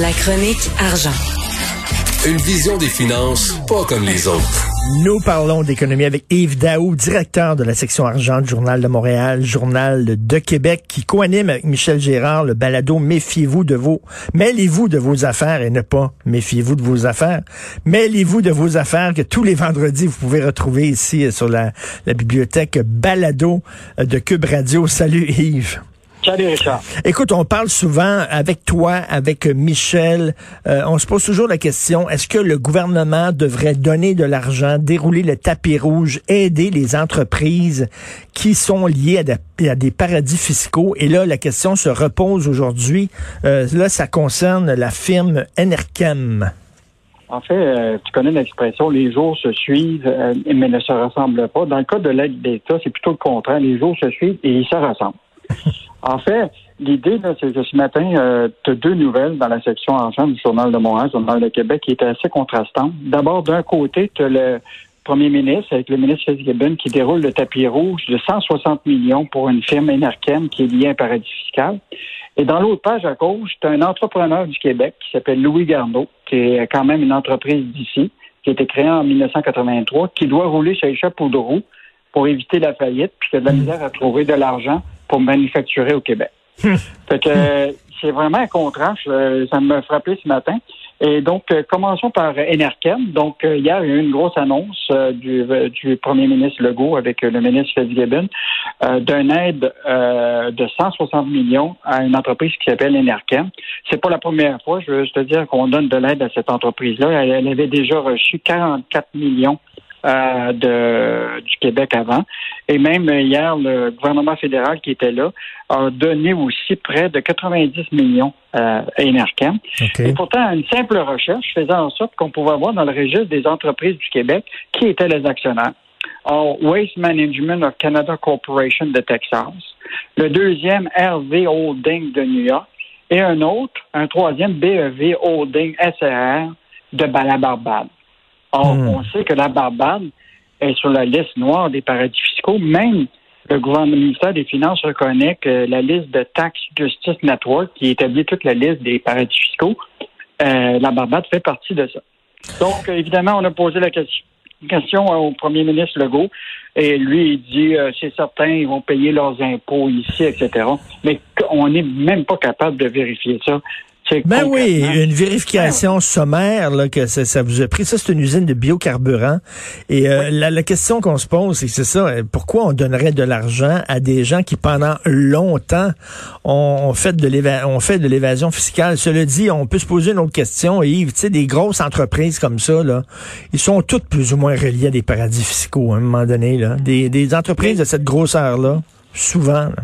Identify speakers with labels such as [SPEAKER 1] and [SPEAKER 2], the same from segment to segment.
[SPEAKER 1] La chronique argent.
[SPEAKER 2] Une vision des finances pas comme les autres.
[SPEAKER 3] Nous parlons d'économie avec Yves Daou, directeur de la section argent du Journal de Montréal, Journal de Québec, qui coanime avec Michel Gérard le balado Méfiez-vous de vos, mêlez-vous de vos affaires et ne pas méfiez-vous de vos affaires. Mêlez-vous de vos affaires que tous les vendredis vous pouvez retrouver ici sur la, la bibliothèque balado de Cube Radio. Salut Yves.
[SPEAKER 4] Salut Richard.
[SPEAKER 3] Écoute, on parle souvent avec toi, avec Michel. Euh, on se pose toujours la question est-ce que le gouvernement devrait donner de l'argent, dérouler le tapis rouge, aider les entreprises qui sont liées à, de, à des paradis fiscaux? Et là, la question se repose aujourd'hui. Euh, là, ça concerne la firme Enerkem.
[SPEAKER 4] En fait, euh, tu connais l'expression les jours se suivent, euh, mais ne se ressemblent pas. Dans le cas de l'aide d'État, c'est plutôt le contraire. Les jours se suivent et ils se ressemblent. En fait, l'idée, c'est que ce matin, euh, tu as deux nouvelles dans la section argent du Journal de Montréal, Journal de Québec, qui étaient assez contrastantes. D'abord, d'un côté, tu as le premier ministre, avec le ministre Fitzgibbon, qui déroule le tapis rouge de 160 millions pour une firme Enerkem qui est liée à un paradis fiscal. Et dans l'autre page à gauche, tu as un entrepreneur du Québec qui s'appelle Louis Garneau, qui est quand même une entreprise d'ici, qui a été créée en 1983, qui doit rouler ses chapeaux de roue pour éviter la faillite, puis qui de la misère à trouver de l'argent pour manufacturer au Québec. fait que euh, c'est vraiment un contraste. ça me frappé ce matin. Et donc, euh, commençons par Enerkem. Donc, euh, hier, il y a eu une grosse annonce du, du premier ministre Legault avec le ministre Fitzgibbon euh, d'une aide euh, de 160 millions à une entreprise qui s'appelle Enerkem. C'est pas la première fois, je veux juste te dire, qu'on donne de l'aide à cette entreprise-là. Elle, elle avait déjà reçu 44 millions euh, de, du Québec avant. Et même hier, le gouvernement fédéral qui était là a donné aussi près de 90 millions euh, à. Et pourtant, une simple recherche faisait en sorte qu'on pouvait voir dans le registre des entreprises du Québec qui étaient les actionnaires. Or, Waste Management of Canada Corporation de Texas, le deuxième RV Holding de New York et un autre, un troisième BEV Holding SRR de la Barbade. Or,
[SPEAKER 3] Hmm.
[SPEAKER 4] on sait que la Barbade est sur la liste noire des paradis fiscaux. Même le gouvernement le ministère des Finances reconnaît que la liste de Tax Justice Network, qui établit toute la liste des paradis fiscaux, euh, la Barbade fait partie de ça. Donc, évidemment, on a posé la question, question au premier ministre Legault, et lui, il dit, euh, c'est certain, ils vont payer leurs impôts ici, etc. Mais on n'est même pas capable de vérifier ça.
[SPEAKER 3] Ben oui, une vérification sommaire là, que ça, ça vous a pris. Ça, c'est une usine de biocarburant. Et euh, la, la question qu'on se pose, c'est que c'est ça. euh, Pourquoi on donnerait de l'argent à des gens qui, pendant longtemps, ont, ont fait de ont fait de l'évasion fiscale? Cela dit, on peut se poser une autre question, Yves. Tu sais, des grosses entreprises comme ça, là, ils sont toutes plus ou moins reliés à des paradis fiscaux à un moment donné. Là. Des, des entreprises de cette grosseur-là, souvent. là.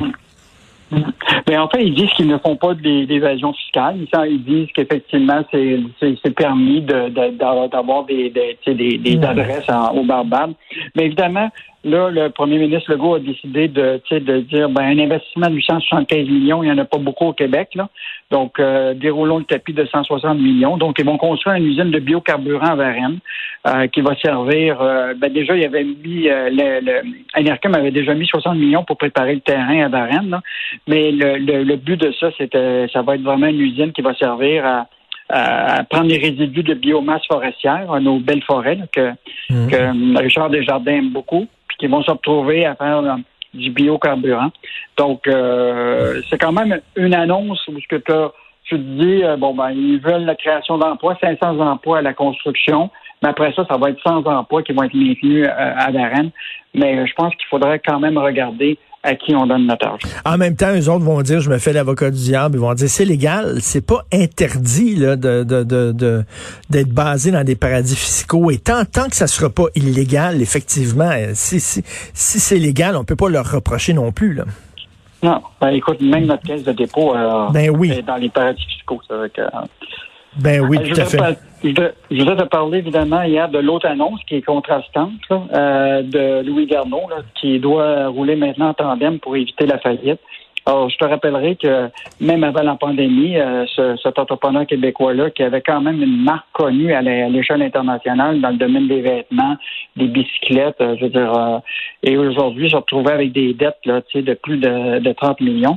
[SPEAKER 4] Mais en fait, ils disent qu'ils ne font pas d'é- d'évasion fiscale. Ils, disent qu'effectivement, c'est permis de- de- d'avoir des, des, tu sais, des, des adresses en, au Barbade. Mais évidemment, là, le premier ministre Legault a décidé de, de dire ben, un investissement de 875 millions, il n'y en a pas beaucoup au Québec. Là. Donc, euh, déroulons le tapis de 160 millions. Donc, ils vont construire une usine de biocarburant à Varennes euh, qui va servir. euh, ben, déjà, il y avait mis euh, le, le Enercom avait déjà mis 60 millions pour préparer le terrain à Varennes. Là. Mais le, le, le but de ça, c'était ça va être vraiment une usine qui va servir à, à prendre les résidus de biomasse forestière, à nos belles forêts là, que,
[SPEAKER 3] Mhm.
[SPEAKER 4] que euh, Richard Desjardins aime beaucoup, qui vont se retrouver à faire euh, du biocarburant. Donc, euh, c'est quand même une annonce où ce que tu te dis, euh, bon, ben, ils veulent la création d'emplois, 500 emplois à la construction, mais après ça, ça va être 100 emplois qui vont être maintenus euh, à Varennes. Mais je pense qu'il faudrait quand même regarder à qui on donne notre argent.
[SPEAKER 3] En même temps, eux autres vont dire, je me fais l'avocat du diable, ils vont dire, c'est légal, c'est pas interdit là, de, de, de, de- d'être basé dans des paradis fiscaux. Et tant, tant que ça sera pas illégal, effectivement, euh, si, si, si c'est légal, on peut pas leur reprocher non plus. Là.
[SPEAKER 4] Non, ben, écoute, même notre caisse de dépôt euh,
[SPEAKER 3] Ben oui.
[SPEAKER 4] est dans les paradis fiscaux. Ça, que, euh,
[SPEAKER 3] Ben oui,
[SPEAKER 4] je
[SPEAKER 3] tout à fait.
[SPEAKER 4] je voudrais te parler évidemment hier de l'autre annonce qui est contrastante là, euh, de Louis Garneau, là, qui doit rouler maintenant en tandem pour éviter la faillite. Alors, je te rappellerai que même avant la pandémie, euh, ce- cet entrepreneur québécois-là, qui avait quand même une marque connue à l'échelle internationale dans le domaine des vêtements, des bicyclettes, euh, je veux dire, euh, et aujourd'hui, se retrouvait avec des dettes là, tu sais, de plus de, de 30 millions.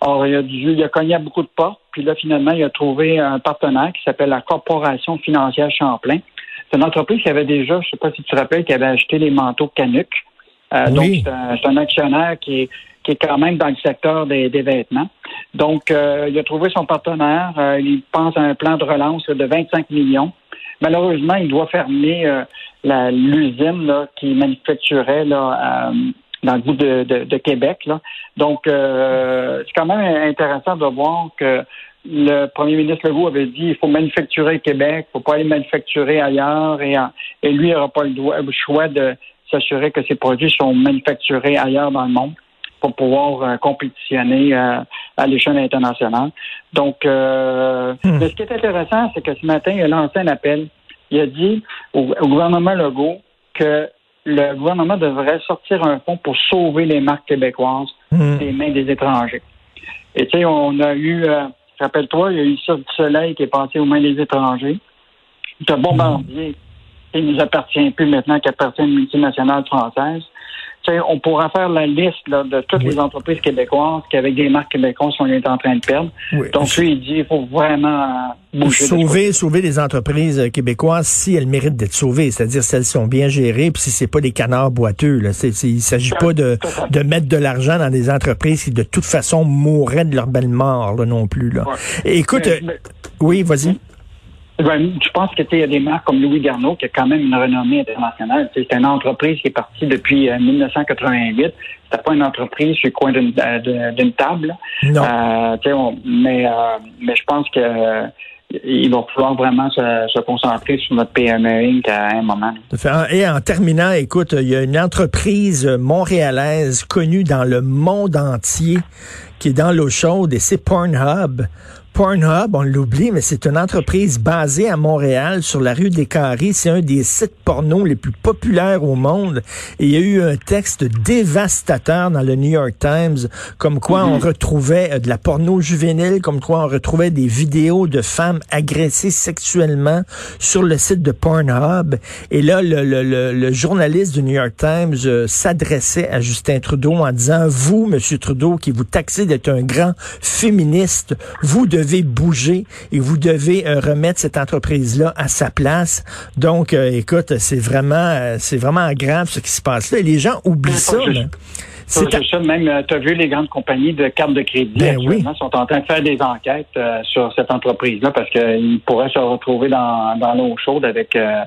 [SPEAKER 4] Or, il a, dû, il a cogné à beaucoup de portes, puis là, finalement, il a trouvé un partenaire qui s'appelle la Corporation financière Champlain. C'est une entreprise qui avait déjà, je sais pas si tu te rappelles, qui avait acheté les manteaux Canuck. Euh,
[SPEAKER 3] Oui.
[SPEAKER 4] Donc, c'est un, un actionnaire qui est, qui est quand même dans le secteur des, vêtements. Donc, euh, il a trouvé son partenaire. Euh, il pense à un plan de relance de 25 millions. Malheureusement, il doit fermer euh, l'usine qui manufacturait là, dans le bout de, Québec. Donc, c'est quand même intéressant de voir que le premier ministre Legault avait dit il faut manufacturer Québec, il ne faut pas aller manufacturer ailleurs, et, lui n'aura pas le choix de s'assurer que ses produits sont manufacturés ailleurs dans le monde pour pouvoir euh, compétitionner euh, à l'échelle internationale. Donc, euh,
[SPEAKER 3] Hmm.
[SPEAKER 4] mais ce qui est intéressant, c'est que ce matin, il a lancé un appel. Il a dit au, au gouvernement Legault que le gouvernement devrait sortir un fonds pour sauver les marques québécoises
[SPEAKER 3] Hmm.
[SPEAKER 4] des mains des étrangers. Et tu sais, on a eu, rappelle-toi, il y a eu ça du soleil qui est passé aux mains des étrangers. Le bombardier, il nous appartient plus maintenant qu'il appartient à une multinationale française. On pourra faire la liste là, de toutes
[SPEAKER 3] Oui.
[SPEAKER 4] les entreprises québécoises qui, avec des marques québécoises, on est en train de perdre.
[SPEAKER 3] Oui.
[SPEAKER 4] Donc, lui, il dit il faut vraiment bouger.
[SPEAKER 3] sauver, sauver les entreprises euh, québécoises si elles méritent d'être sauvées, c'est-à-dire si elles sont bien gérées, puis si c'est pas des canards boiteux. Là. C'est- il s'agit pas de, de mettre de l'argent dans des entreprises qui de toute façon mourraient de leur belle mort là, non plus. Là.
[SPEAKER 4] Ouais.
[SPEAKER 3] Écoute,
[SPEAKER 4] Mais-
[SPEAKER 3] euh,
[SPEAKER 4] mais-
[SPEAKER 3] oui, vas-y.
[SPEAKER 4] Ben, je pense que il y a des marques comme Louis Garneau qui a quand même une renommée internationale. C'est une entreprise qui est partie depuis euh, 1988. C'était pas une entreprise sur le coin d'une euh, table.
[SPEAKER 3] Non.
[SPEAKER 4] Euh, on- mais euh, mais je pense que euh, il va falloir vraiment se, se concentrer sur notre PME Inc. à un moment.
[SPEAKER 3] Et en terminant, écoute, il y a une entreprise montréalaise connue dans le monde entier qui est dans l'eau chaude et c'est Pornhub. Pornhub, on l'oublie, mais c'est une entreprise basée à Montréal sur la rue des Carrés. C'est un des sites porno les plus populaires au monde. Et il y a eu un texte dévastateur dans le New York Times, comme quoi on retrouvait euh, de la porno juvénile, comme quoi on retrouvait des vidéos de femmes agressées sexuellement sur le site de Pornhub. Et là, le, le, le, le journaliste du New York Times euh, s'adressait à Justin Trudeau en disant, vous, Monsieur Trudeau, qui vous taxez d'être un grand féministe, vous devez bouger et vous devez euh, remettre cette entreprise-là à sa place. Donc, euh, écoute, c'est vraiment, euh, c'est vraiment grave ce qui se passe là. Les gens oublient ça.
[SPEAKER 4] C'est
[SPEAKER 3] à-
[SPEAKER 4] ça, même, tu as vu les grandes compagnies de cartes de crédit
[SPEAKER 3] Ben
[SPEAKER 4] actuellement sont en train de faire des enquêtes euh, sur cette entreprise-là parce qu'ils pourraient se retrouver dans, dans l'eau chaude avec euh, euh,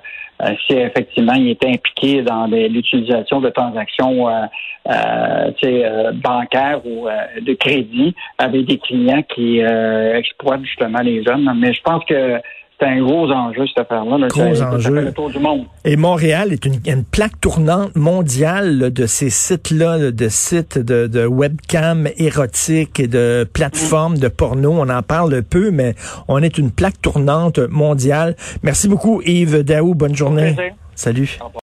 [SPEAKER 4] si effectivement il était impliqué dans l'utilisation de transactions euh, euh, euh, bancaires ou euh, de crédit avec des clients qui euh, exploitent justement les jeunes. Mais je pense que c'est un gros enjeu, cette affaire-là. là.
[SPEAKER 3] Gros
[SPEAKER 4] Ça- ça
[SPEAKER 3] enjeu.
[SPEAKER 4] fait le tour du monde.
[SPEAKER 3] Et Montréal est une, une plaque tournante mondiale là, de ces sites-là, là, de sites de, de webcam érotiques et de plateformes de porno. On en parle peu, mais on est une plaque tournante mondiale. Merci beaucoup Yves Daou. Bonne journée. Salut.